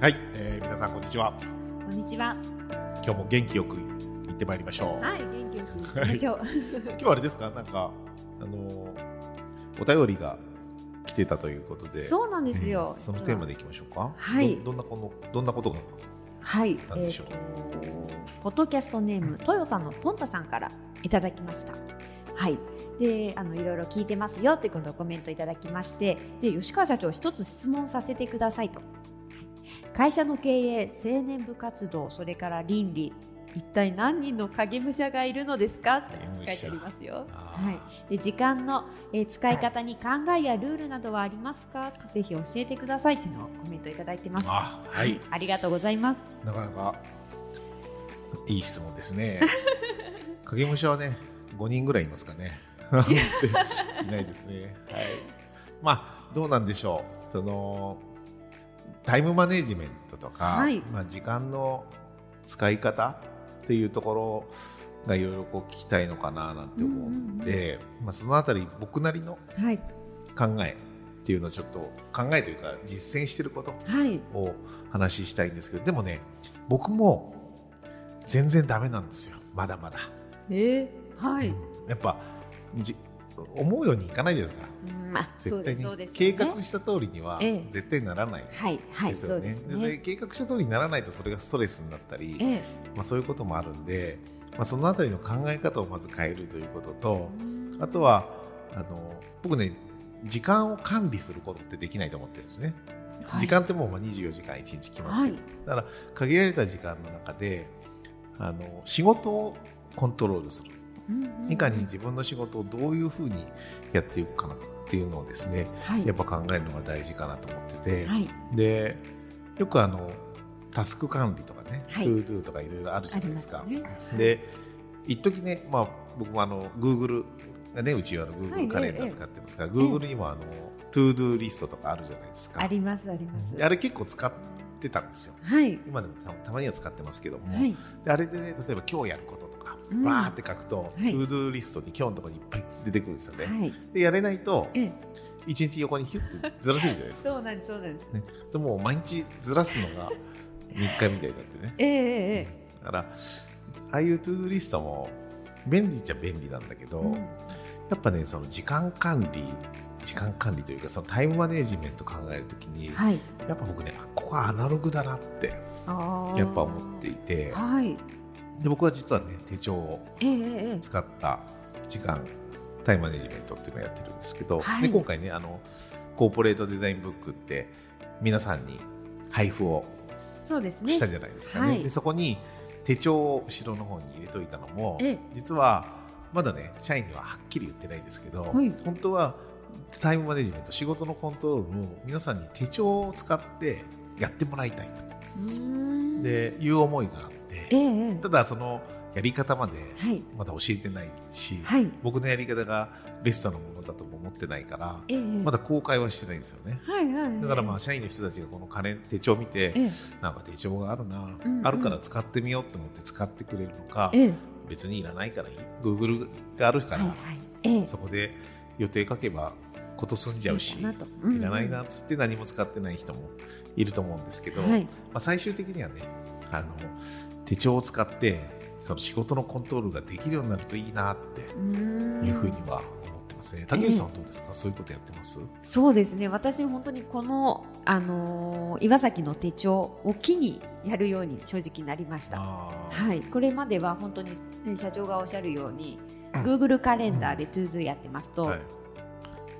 はい、えー、皆さんこんにちは。こんにちは。今日も元気よく行ってまいりましょう。はい元気よく行きましょう、今日はあれですか？なんかあのーお便りが来てたということで。そうなんですよ、えーそのテーマでいきましょうか。はい。どどんなこのどんなことがはい、なんでしょう？えーとポッドキャストネームトヨタのポンタさんからいただきました。はい。で、あのいろいろ聞いてますよってことをコメントいただきまして、で吉川社長一つ質問させてくださいと。会社の経営、青年部活動、それから倫理。一体何人の影武者がいるのですか？って書いてありますよ。はい。で時間の、えー使い方に考えやルールなどはありますか？ぜひ教えてくださいっていうのをコメントいただいてます。あはいありがとうございます。なかなかいい質問ですね 影武者はね5人ぐらいいますかね いないですねはいまあどうなんでしょうそのタイムマネジメントとか、はいまあ、時間の使い方っていうところがいろいろ聞きたいのかななんて思うんで、まあ、そのあたり僕なりのはい。考えっていうのをちょっと考えというか実践してることはい。を話したいんですけどでもね僕も全然ダメなんですよまだまだ、えー、はい。やっぱじ思うようにいかないじゃないですかうんまあ。絶対に。そうです、計画した通りにはええ。絶対ならないはい、はい、ですよね,、で。計画した通りにならないとそれがストレスになったり、えまあ、そういうこともあるんで、まあ、そのあたりの考え方をまず変えるということとえあとはあの僕ね時間を管理することってできないと思ってるんですね、はい。時間ってもうまあ24時間1日決まってる、はい。だから限られた時間の中であの仕事をコントロールするうんうんいかに自分の仕事をどういうふうにやっていくかなっていうのをですねはい、やっぱ考えるのが大事かなと思ってて、はい、でよくあのタスク管理とかね、はい ToDo とかいろいろあるじゃないでか。ますすね。で一時ね、まあ、僕もあの Google がねうちはあのはい Google カレンダー使ってますから、Google にもあの ToDo リストとかあるじゃないですか。あります、あります。であれ結構使ってたんですよ。はい、今でもたたまには使ってますけども、はい、であれでね例えば今日やることとか、うんバーって書くと、はい ToDo リストに今日のところにいっぱい出てくるんですよね。はい。でやれないとええ、一日横にヒュッてずらせるじゃないですか。そうなんです、そうなんです。でもう毎日ずらすのが日課みたいになってね。ええええだからああいう ToDo リストも便利っちゃ便利なんだけど、うんやっぱねその時間管理時間管理というかそのタイムマネジメント考えるときに、はい。やっぱ僕ねあここはアナログだなってやっぱ思っていてはい。で僕は実はね手帳をええええ使った時間タイムマネジメントっていうのをやってるんですけど、はいで今回ねあのコーポレートデザインブックって皆さんに配布を。したじゃないですかね。はいでそこに手帳を後ろの方に入れといたのもええ実はまだね社員にははっきり言ってないんですけど、はい本当はタイムマネジメント仕事のコントロールも皆さんに手帳を使ってやってもらいたいとでいう思いがあってえただそのやり方まではい。まだ教えてないし、はい。僕のやり方がベストなものだとも思ってないからまだ公開はしてないんですよね。はい、はい。だからまあ社員の人たちがこのカレン手帳を見て、ええなんか手帳があるな、うんうんあるから使ってみようと思って使ってくれるのか、ええ別にいらないからいい Google があるから、はい、はい。ええそこで予定書けばこと済んじゃうしうんうん。いらないなっつって何も使ってない人もいると思うんですけど、はい。まあ、最終的にはねあの手帳を使ってその仕事のコントロールができるようになるといいなっていうふうには思ってますね。竹内さんはどうですか、そういうことやってます？そうですね。私本当にこの、あのー岩崎の手帳を機にやるように正直なりました。はい、これまでは本当に、ね、社長がおっしゃるように、うん Google カレンダーで ToDo やってますと、はい。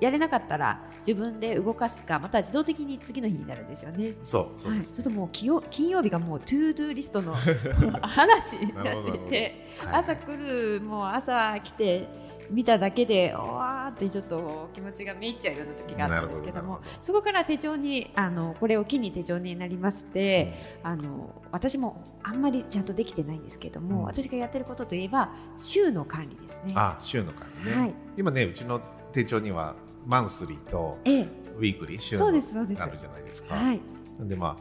やれなかったら自分で動かすかまた自動的に次の日になるんですよね。そうそうはい、ちょっともう金曜金曜日がもう ToDo リストの 嵐になってて、はい。朝来るもう朝来て見ただけでわーってちょっと気持ちがめいっちゃうような時があったんですけどもそこから手帳にあのこれを機に手帳になりまして、あの私もあんまりちゃんとできてないんですけども、うん。私がやってることといえば週の管理ですね。あ週の管理ね、はい。今ねうちの手帳にはマンスリーとええ、ウィークリー週のですそうですあるじゃないですか。はい、なんでまあ、ま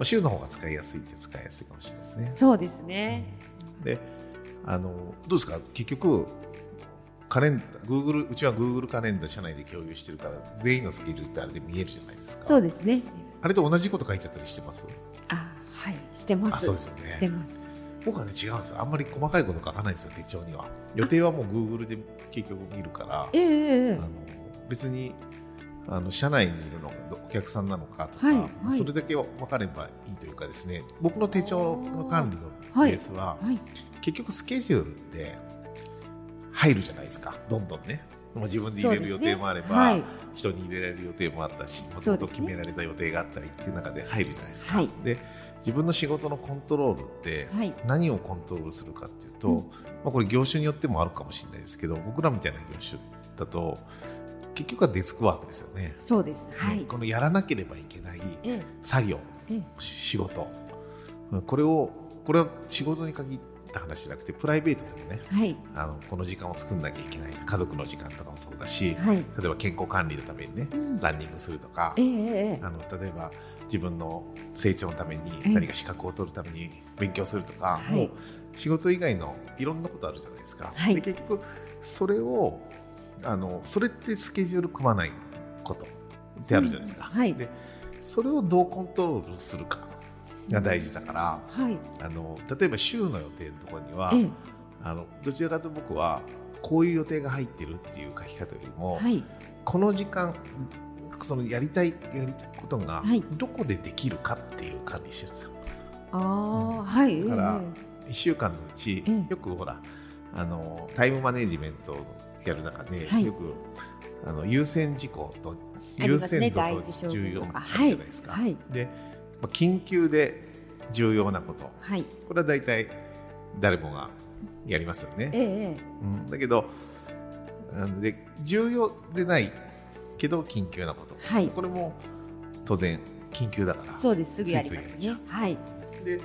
あ、週の方が使いやすいって使いやすいかもしれないですね。そうですね。であのどうですか？結局カレンダー Google うちは Google カレンダー社内で共有してるから全員のスケジュールってあれで見えるじゃないですか。そうですね。あれと同じこと書いちゃったりしてます？あ、はい、してまあす。そうですよね。してます。僕はね違うんですよ。あんまり細かいこと書かないんですよ手帳には。予定はもう Google で結局見るからええええあの別にあの社内にいるのがお客さんなのかとか、はいまあはい。それだけ分かればいいというかですね僕の手帳の管理のはい。ベースは、はい、結局スケジュールって入るじゃないですか。どんどんね。もう自分で入れる予定もあれば、ね。はい。人に入れられる予定もあったしもともと決められた予定があったりっていう中で入るじゃないですか、はい。で自分の仕事のコントロールってはい、何をコントロールするかっていうと、うんまあ、これ業種によってもあるかもしれないですけど僕らみたいな業種だと結局はデスクワークですよね、そうです。はい。このやらなければいけないええ。作業ええ。し仕事。うんこれをこれは仕事に限った話じゃなくてプライベートでもねはい、あのこの時間を作んなきゃいけない。家族の時間とかもそうだしはい。例えば健康管理のためにねうん。ランニングするとかええええええ。あの例えば自分の成長のためにええ何か資格を取るために勉強するとか、はい。もう仕事以外のいろんなことあるじゃないですか。はい。で結局それをあのそれってスケジュール組まないことってあるじゃないですか。うん。はい。でそれをどうコントロールするかが大事だから、はい。あの例えば週の予定のところには、ええあのどちらかと僕はこういう予定が入ってるっていう書き方よりも、はい。この時間そのやりたいやりたいことがはいどこでできるかっていう管理してるんですよ。ああ、はい。だからえ1週間のうち、ええよくほらあのタイムマネジメントをやる中で、はいよくあの優先事項と優先度と重要じゃないですか。はいで、まあ、緊急で重要なことえはい。これは大体誰もがやりますよね。ええええうん、だけどで重要でないけど緊急なこと、はいこれも当然緊急だからそうです。すぐやりますね。はい。で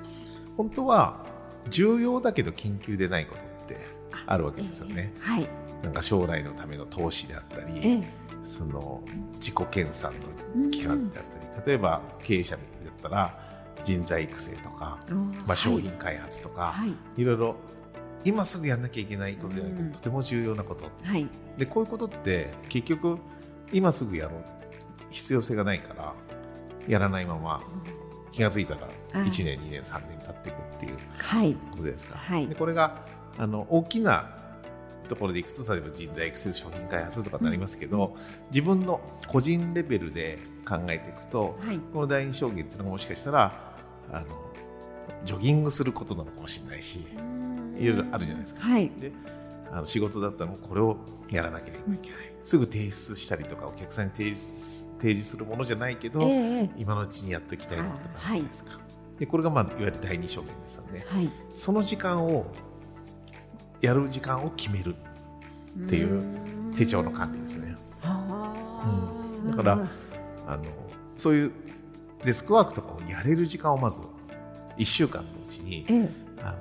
本当は重要だけど緊急でないことってあるわけですよね、ええはい。なんか将来のための投資であったり、ええその自己研鑽の期間であったり、例えば経営者だったら人材育成とか、まあ、商品開発とか、はい。い、ろいろ今すぐやんなきゃいけないことじゃなくて、うん。とても重要なこと。はい。でこういうことって結局今すぐやろう。必要性がないからやらないまま気がついたらはい。1年2年3年経っていくっていうはい。ことですか、はい。でこれがあの大きなところでいくと例えば人材育成商品開発とかになりますけど、自分の個人レベルで考えていくとはい。この第二証言っていうのがもしかしたらあのジョギングすることなのかもしれないしいろいろあるじゃないですか。はい。であの仕事だったらもうこれをやらなきゃいけない、すぐ提出したりとかお客さんに提出提示するものじゃないけど、ええええ。今のうちにやっておきたいものとかあるじゃないですか、でこれが、まあ、いわゆる第二証言ですよね。はい。その時間をやる時間を決めるっていう手帳の管理ですね。はあうん。だからあのそういうデスクワークとかをやれる時間をまず1週間のうちにええ。あの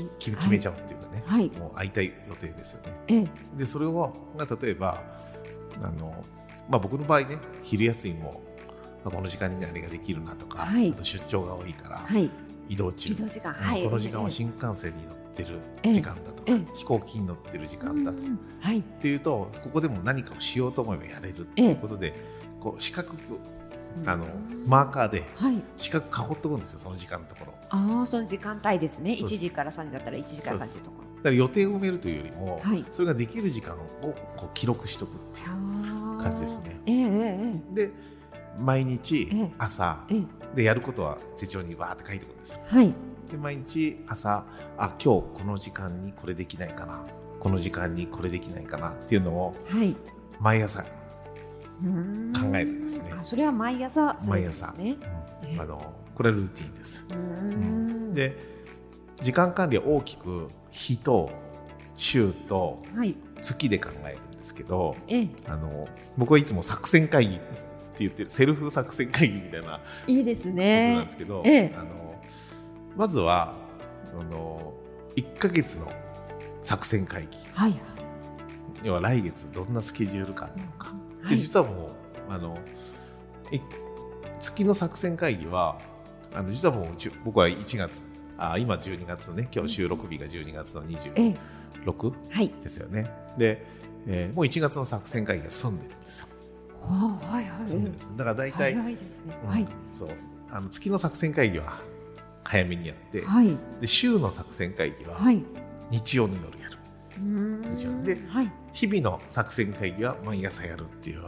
うん決めちゃうっていうかね、はい。もう会いたい予定ですよね。ええ。でそれをが例えばあの、まあ、僕の場合ね昼休みもまあこの時間にあれができるなとか、はい。あと出張が多いから、はい。移動中。うんはい。この時間はええ新幹線に乗ってるええ時間だとか、ええ。飛行機に乗ってる時間だとか、うんはい。っていうとここでも何かをしようと思えばやれるっていうことで、こう四角くあのマーカーではい。四角囲っておくんですよその時間のところ。だかああその時間帯ですね。そうです。1時から3時だったら1時から3時とから予定を埋めるというよりも、はい。それができる時間をこう記録しておくっていう感じですね。ええええで毎日ええ。朝ええ。えでやることは手帳にわーって書いておくんですよ。えはいで毎日朝あ今日この時間にこれできないかな。この時間にこれできないかなっていうのをはい。毎朝、考えるんですね。あそれは毎朝されるんあのこれはルーティンです。うー。ん。で時間管理は大きく日と週とはい。月で考えるんですけどええ。あの僕はいつも作戦会議って言ってるセルフ作戦会議みたいなこいいですとなんねですけど、ええ。あのまずはあの1ヶ月の作戦会議。はい。はい要は来月どんなスケジュール感なのか、はい。で実はもうあのい月の作戦会議はあの実はもう僕は1月あ今12月ね今日収録日が12月のええ。26はい。ですよね。で、えーもう1月の作戦会議が済んでるんですよ。はいはい。済んでるんです。だから大体、早いですね。うんはい。そう。あの月の作戦会議は早めにやって、はい。で週の作戦会議ははい。日曜の夜やる、うーん。で日々の作戦会議は毎朝やるっていう。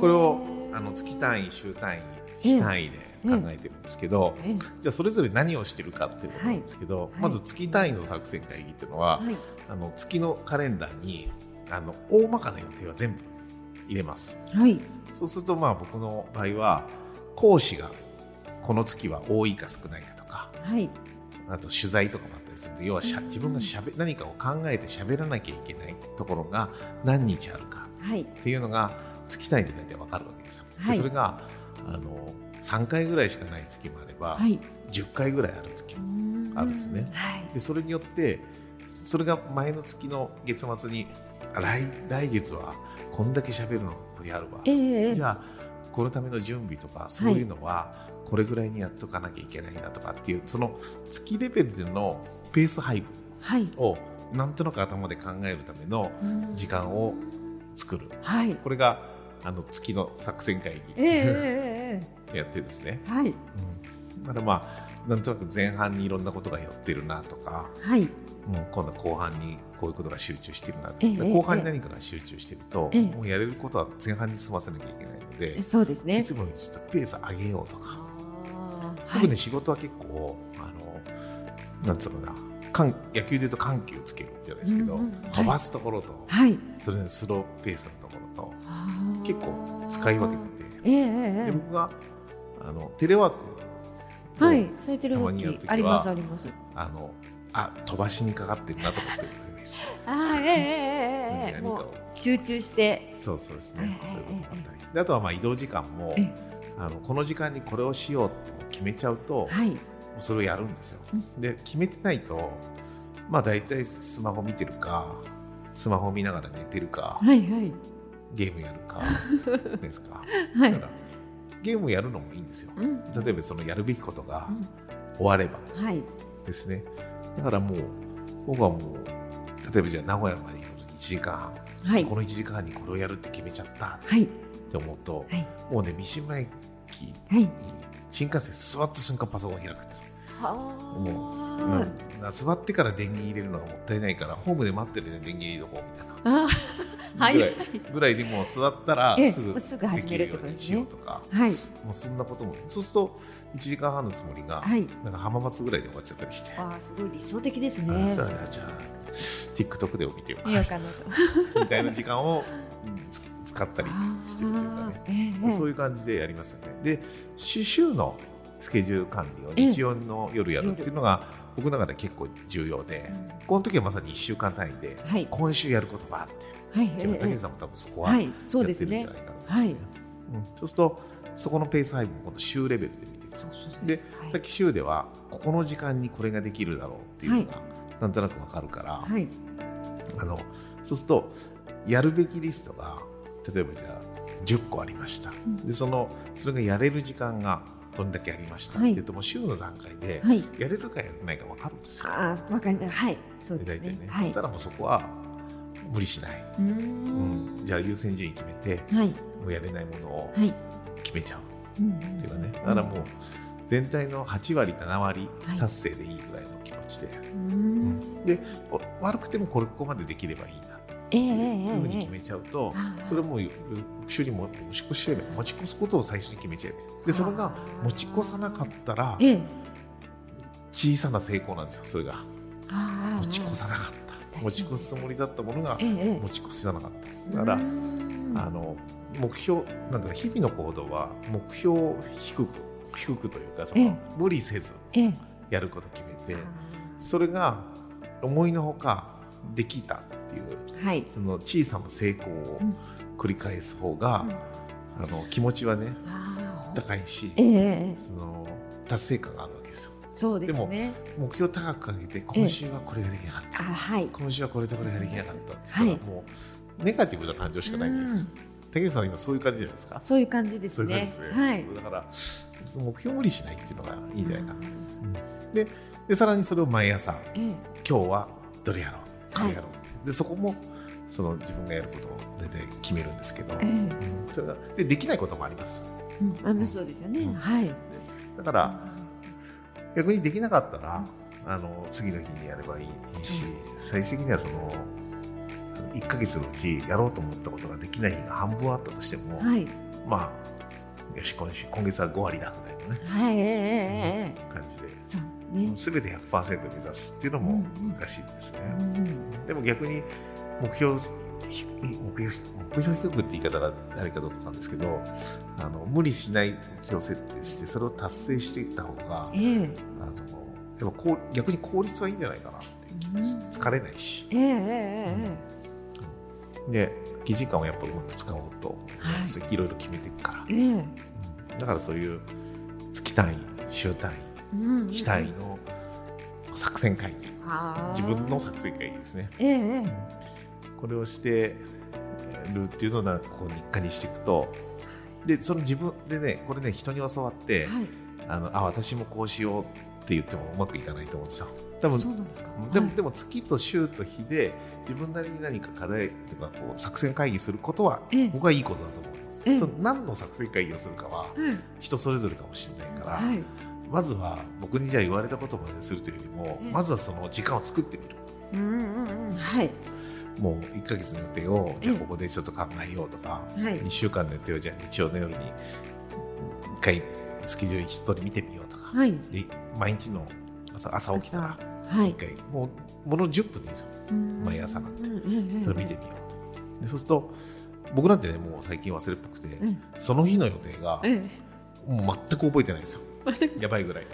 これをあの月単位週単位日単位で考えてるんですけど、ええ。じゃあそれぞれ何をしてるかっていうことなんですけど、はい。まず月単位の作戦会議っていうのは、はい。あの月のカレンダーにあの大まかな予定は全部入れます。はい。そうするとまあ僕の場合は講師がこの月は多いか少ないかはい。あと取材とかもあったりするんで要はしゃ自分がしゃべ何かを考えて喋らなきゃいけないところが何日あるかはい。っていうのが月単位で大体わかるわけですよ。ではい。それがあの3回ぐらいしかない月もあれば、はい。10回ぐらいある月もあるんですね。はい。でそれによってそれが前の月の月末にあ来来月はこんだけ喋るのこれあるわ、ええええ。じゃあこのための準備とかそういうのはこれぐらいにやっとかなきゃいけないなとかっていうその月レベルでのペース配分はい。をなんとなく頭で考えるためのうん。時間を作る。はい。これがあの月の作戦会議。えやってですね、えはい。うん、だからまあなんとなく前半にいろんなことが寄ってるなとか、はい。うん、今度後半にこういうことが集中してるな、ええで後半に何かが集中してると、ええ。もうやれることは前半に済ませなきゃいけないので、そうですね。いつもよりちょっとペース上げようとか、僕ね、仕事は結構あのなんつうのかな。緩野球で言うと緩急つけるじゃないですけど、飛ばすところと、はい。それでスローペースのところと結構使い分けてて、えええええで僕があのテレワークはい。されてるたまにやる時は時ありますあります。あのあ飛ばしにかかってるなと思ってるわけです。あーええええもう集中してそうそうですね。ええそういうことがあったり。であとはまあ移動時間もえあのこの時間にこれをしようって決めちゃうと、もはいうそれをやるんですよ。で決めてないとまあ大体スマホ見てるかスマホ見ながら寝てるかはいはいゲームやるか ですか。はいだからゲームやるのもいいんですよ。うん例えばそのやるべきことがうん終わればはいですね。だからもう僕はもう例えばじゃあ名古屋まで行くのに1時間半、はい。この1時間半にこれをやるって決めちゃったはい。って思うと、はい。もうね三島駅にはい。新幹線座った瞬間パソコン開くんですよはもう、あうん座ってから電源入れるのがもったいないからホームで待ってるね電源入れとこうみたいな。あはい。ぐらいぐらいでもう座ったらええすぐすぐ始めるってこととかはい。もうそんなことも。そうすると1時間半のつもりが、はい。なんか浜松ぐらいで終わっちゃったりして、あーすごい理想的ですあね。じゃあ TikTok でも見てようか。なと。みたいな時間を使ったりしてるというかね。ええそういう感じでやりますよね。で、週週のスケジュール管理を日曜の夜やるっていうのが僕の中で結構重要で、この時はまさに1週間単位で、はい。今週やることはあって、はい。でもええ竹内さんも多分そこはやってるんじゃですねないかなと思います。はい。うん。そうすると、そこのペース配分を今度週レベルで見ていく。で、はい。さっき週では、ここの時間にこれができるだろうっていうのが、なんとなくわかるから、はい。あのそうするとやるべきリストが例えばじゃあ10個ありました、ん。でそのそれがやれる時間がこれだけありました、はいってい。うともう週の段階ではい。やれるかやれないか分かるんですよ、ああわかります。はい。そうでです大体ね、ね。はい。そしたらもうそこは無理しない、うん。ん。じゃあ優先順位決めてはい。もうやれないものをはい。決めちゃう。うんっていうかね。だからもう全体の8割7割はい。達成でいいぐらいの気持ちで、うん。でお悪くてもこれここまでできればいいな。ええええというふうにええ決めちゃうと、それはもう翌週にも持ち越しちゃえば持ち越すことを最初に決めちゃえばでそれが持ち越さなかったらええ。小さな成功なんですよそれが。持ち越さなかった持ち越すつもりだったものが持ち越せなかっただからうん。あの目標なんだろう日々の行動は目標を低く低くというかそええ。の無理せずええ。やること決めてそれが思いのほかできたっっていうはい。その小さな成功をうん。繰り返す方が、あの気持ちはね高いし、ええ。その達成感があるわけですよそうですね。目標高く上げて今週はこれができなかった、あはい。今週はこれとこれができなかった。って言ったら、もうネガティブな感情しかないじゃないですか、うん。竹内さんは今そういう感じじゃないですか？そういう感じですね。ね、はい。だから目標を無理しないっていうのがいいんじゃないかな、うん。ででさらにそれを毎朝ええ。今日はどれやろう？これやろうって、でそこもその自分がやることを大体決めるんですけど、ええ。うん。それがでできないこともあります。うん。あそうですよね。うん。はい。だから逆にできなかったらあの次の日にやればいいし、最終的にはその1ヶ月のうちやろうと思ったことができない日が半分あったとしても、はい。まあよし今週今月は5割だぐらいのね。はいええええええ。感じで。そうね。全て100%目指すっていうのも難しいですね、うん。でも逆に目標ひ目標目標低くって言い方があれかどうかなんですけどあの無理しない目標設定してそれを達成していった方がええ。あのやっぱこう逆に効率はいいんじゃないかなって気がするうん疲れないし。えええええで空き時間をやっぱうまく使おうと、はい。い、ろいろ決めていくから、だからそういう月単位週単位うん日単位の作戦会議。自分の作戦会議ですね。ええええこれをしてるっていうのをなんかこう日課にしていくとでその自分でねこれね人に教わって、はい。あのあ私もこうしようって言ってもうまくいかないと思うんですよ多分そうなんですか。でも,、はい。でも月と週と日で自分なりに何か課題とかこう作戦会議することはええ。僕はいいことだと思う、ええ。その何の作戦会議をするかはうん。人それぞれかもしれないから、はい。まずは僕にじゃあ言われたことまでするというよりも、ええ。まずはその時間を作ってみる。うんうんうん。はいもう1ヶ月の予定をじゃあええここでちょっと考えようとか、はい。2週間の予定をじゃあ日曜の夜に1回スケジュール一通り見てみようとか、はい。で毎日の朝朝起きたらはい。1回もうもの10分でいいですよ。毎朝なんて。てそれ見てみようと。でそうすると僕なんてねもう最近忘れっぽくて、うん。その日の予定がえもう全く覚えてないんですよ。やばいぐらい。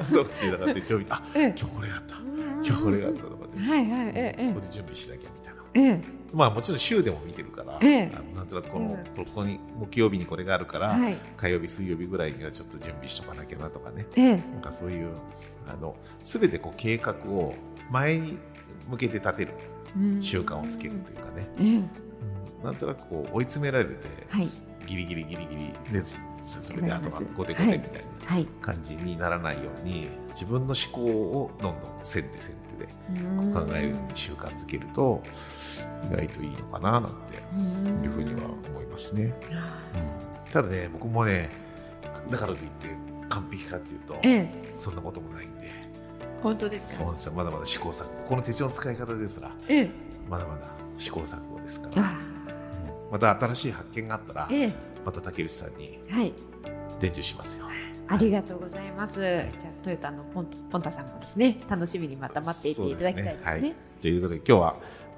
朝起きてだから手帳見てあええ。今日これがあった。え今日これがあったとかって、はいはいええそこで準備しなきゃみたいな。ええ。まあもちろん週でも見てるから、ええ。あのなんとなくこの、うん。ここに木曜日にこれがあるから、はい。火曜日水曜日ぐらいにはちょっと準備しとかなきゃなとかね。ええ。なんかそういうあの全てこう計画を前に向けて立てるうん。習慣をつけるというかね、ええ。うん。なんとなくこう追い詰められて、はい。ギリギリギリギリでつそれであとはわかります。ゴテゴテみたいなはい。感じにならないように自分の思考をどんどん先手先手で考えるように習慣づけると意外といいのかななんていうふうには思いますね。ただね僕もねだからといって完璧かっていうとええ。そんなこともないんで。本当ですか？そうですよ。まだまだ試行錯誤。この手帳の使い方ですらええ。まだまだ試行錯誤ですから。あまた新しい発見があったらええ。また竹内さんにはい。伝授しますよ。ありがとうございます。じゃあトヨタのポンポンタさんもですね、楽しみにまた待っていていただきたいですね。そうはい、ということで今日は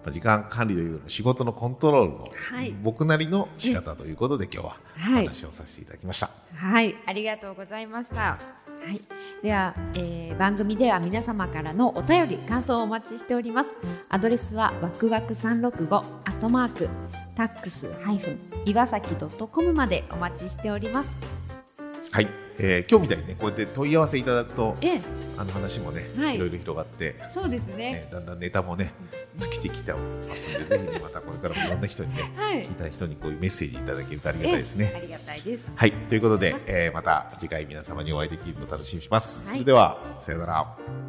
まあ時間管理という仕事のコントロールのはい僕なりの仕方ということで今日はおはい話をさせていただきました。はい、ありがとうございました。はい、では、えー番組では皆様からのお便り、感想をお待ちしております。アドレスはわくわく三六五アットマークタックスハイフン岩崎ドットコムまでお待ちしております。はい、えー今日みたいにねこうやって問い合わせいただくとええ、あの話もね、はいい、ろいろ広がって、そうですねね。だんだんネタもね尽きてきてますんでぜひね またこれからもいろんな人にねはい聞いた人にこういうメッセージいただけるとありがたいですね。ええありがたいです。はいということで、えーまた次回皆様にお会いできるのを楽しみにします。はいそれではさようなら。